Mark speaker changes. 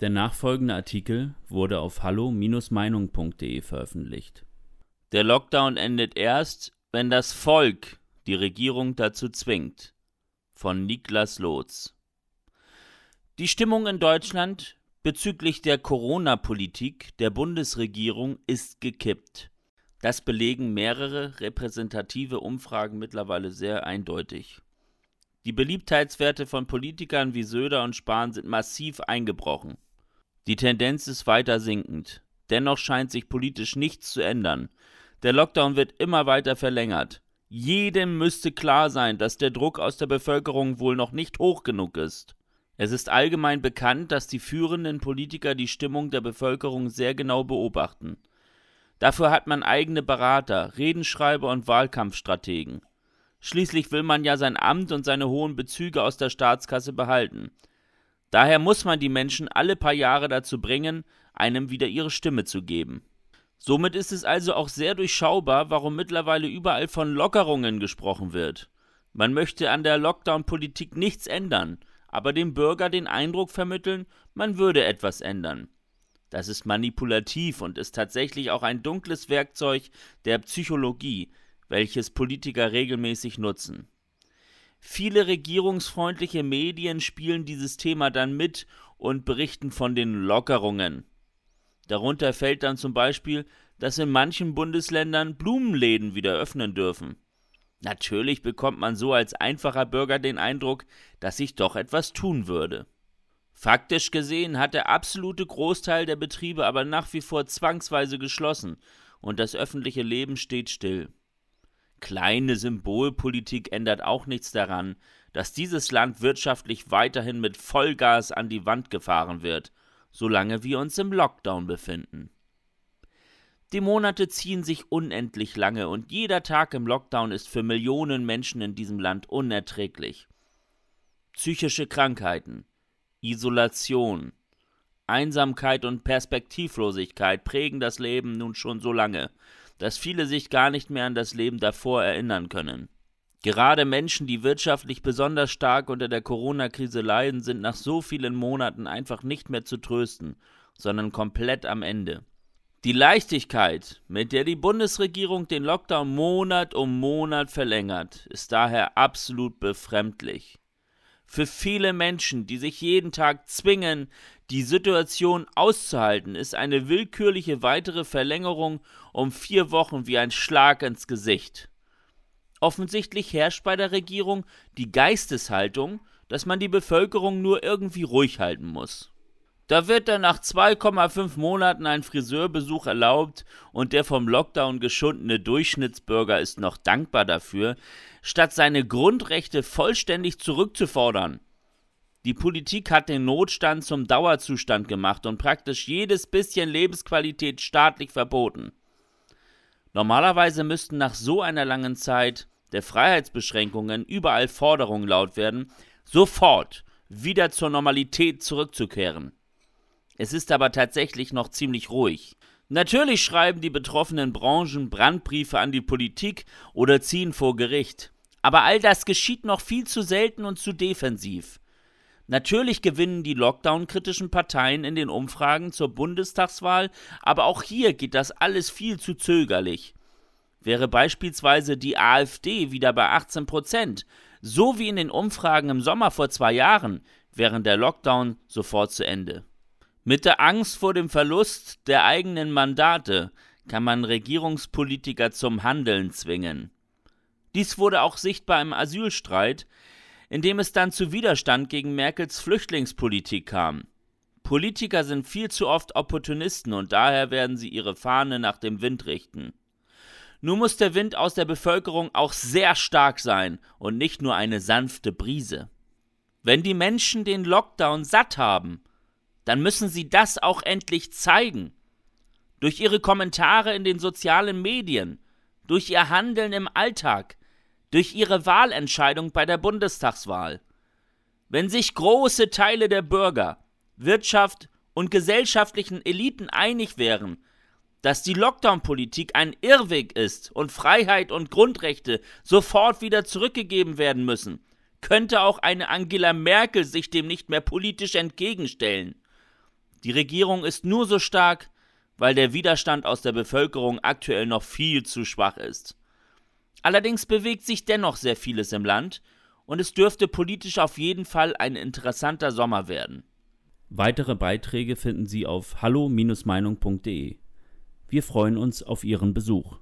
Speaker 1: Der nachfolgende Artikel wurde auf hallo-meinung.de veröffentlicht.
Speaker 2: Der Lockdown endet erst, wenn das Volk die Regierung dazu zwingt. Von Niklas Lotz. Die Stimmung in Deutschland bezüglich der Corona-Politik der Bundesregierung ist gekippt. Das belegen mehrere repräsentative Umfragen mittlerweile sehr eindeutig. Die Beliebtheitswerte von Politikern wie Söder und Spahn sind massiv eingebrochen. Die Tendenz ist weiter sinkend. Dennoch scheint sich politisch nichts zu ändern. Der Lockdown wird immer weiter verlängert. Jedem müsste klar sein, dass der Druck aus der Bevölkerung wohl noch nicht hoch genug ist. Es ist allgemein bekannt, dass die führenden Politiker die Stimmung der Bevölkerung sehr genau beobachten. Dafür hat man eigene Berater, Redenschreiber und Wahlkampfstrategen. Schließlich will man ja sein Amt und seine hohen Bezüge aus der Staatskasse behalten. Daher muss man die Menschen alle paar Jahre dazu bringen, einem wieder ihre Stimme zu geben. Somit ist es also auch sehr durchschaubar, warum mittlerweile überall von Lockerungen gesprochen wird. Man möchte an der Lockdown-Politik nichts ändern, aber dem Bürger den Eindruck vermitteln, man würde etwas ändern. Das ist manipulativ und ist tatsächlich auch ein dunkles Werkzeug der Psychologie, welches Politiker regelmäßig nutzen. Viele regierungsfreundliche Medien spielen dieses Thema dann mit und berichten von den Lockerungen. Darunter fällt dann zum Beispiel, dass in manchen Bundesländern Blumenläden wieder öffnen dürfen. Natürlich bekommt man so als einfacher Bürger den Eindruck, dass sich doch etwas tun würde. Faktisch gesehen hat der absolute Großteil der Betriebe aber nach wie vor zwangsweise geschlossen und das öffentliche Leben steht still. Kleine Symbolpolitik ändert auch nichts daran, dass dieses Land wirtschaftlich weiterhin mit Vollgas an die Wand gefahren wird, solange wir uns im Lockdown befinden. Die Monate ziehen sich unendlich lange und jeder Tag im Lockdown ist für Millionen Menschen in diesem Land unerträglich. Psychische Krankheiten, Isolation, Einsamkeit und Perspektivlosigkeit prägen das Leben nun schon so lange, dass viele sich gar nicht mehr an das Leben davor erinnern können. Gerade Menschen, die wirtschaftlich besonders stark unter der Corona-Krise leiden, sind nach so vielen Monaten einfach nicht mehr zu trösten, sondern komplett am Ende. Die Leichtigkeit, mit der die Bundesregierung den Lockdown Monat um Monat verlängert, ist daher absolut befremdlich. Für viele Menschen, die sich jeden Tag zwingen, die Situation auszuhalten, ist eine willkürliche weitere Verlängerung um vier Wochen wie ein Schlag ins Gesicht. Offensichtlich herrscht bei der Regierung die Geisteshaltung, dass man die Bevölkerung nur irgendwie ruhig halten muss. Da wird dann nach 2,5 Monaten ein Friseurbesuch erlaubt und der vom Lockdown geschundene Durchschnittsbürger ist noch dankbar dafür, statt seine Grundrechte vollständig zurückzufordern. Die Politik hat den Notstand zum Dauerzustand gemacht und praktisch jedes bisschen Lebensqualität staatlich verboten. Normalerweise müssten nach so einer langen Zeit der Freiheitsbeschränkungen überall Forderungen laut werden, sofort wieder zur Normalität zurückzukehren. Es ist aber tatsächlich noch ziemlich ruhig. Natürlich schreiben die betroffenen Branchen Brandbriefe an die Politik oder ziehen vor Gericht. Aber all das geschieht noch viel zu selten und zu defensiv. Natürlich gewinnen die Lockdown-kritischen Parteien in den Umfragen zur Bundestagswahl, aber auch hier geht das alles viel zu zögerlich. Wäre beispielsweise die AfD wieder bei 18 Prozent, so wie in den Umfragen im Sommer vor zwei Jahren, wäre der Lockdown sofort zu Ende. Mit der Angst vor dem Verlust der eigenen Mandate kann man Regierungspolitiker zum Handeln zwingen. Dies wurde auch sichtbar im Asylstreit, in dem es dann zu Widerstand gegen Merkels Flüchtlingspolitik kam. Politiker sind viel zu oft Opportunisten und daher werden sie ihre Fahne nach dem Wind richten. Nun muss der Wind aus der Bevölkerung auch sehr stark sein und nicht nur eine sanfte Brise. Wenn die Menschen den Lockdown satt haben, dann müssen sie das auch endlich zeigen. Durch ihre Kommentare in den sozialen Medien, durch ihr Handeln im Alltag, durch ihre Wahlentscheidung bei der Bundestagswahl. Wenn sich große Teile der Bürger, Wirtschaft und gesellschaftlichen Eliten einig wären, dass die Lockdown-Politik ein Irrweg ist und Freiheit und Grundrechte sofort wieder zurückgegeben werden müssen, könnte auch eine Angela Merkel sich dem nicht mehr politisch entgegenstellen. Die Regierung ist nur so stark, weil der Widerstand aus der Bevölkerung aktuell noch viel zu schwach ist. Allerdings bewegt sich dennoch sehr vieles im Land und es dürfte politisch auf jeden Fall ein interessanter Sommer werden.
Speaker 1: Weitere Beiträge finden Sie auf hallo-meinung.de. Wir freuen uns auf Ihren Besuch.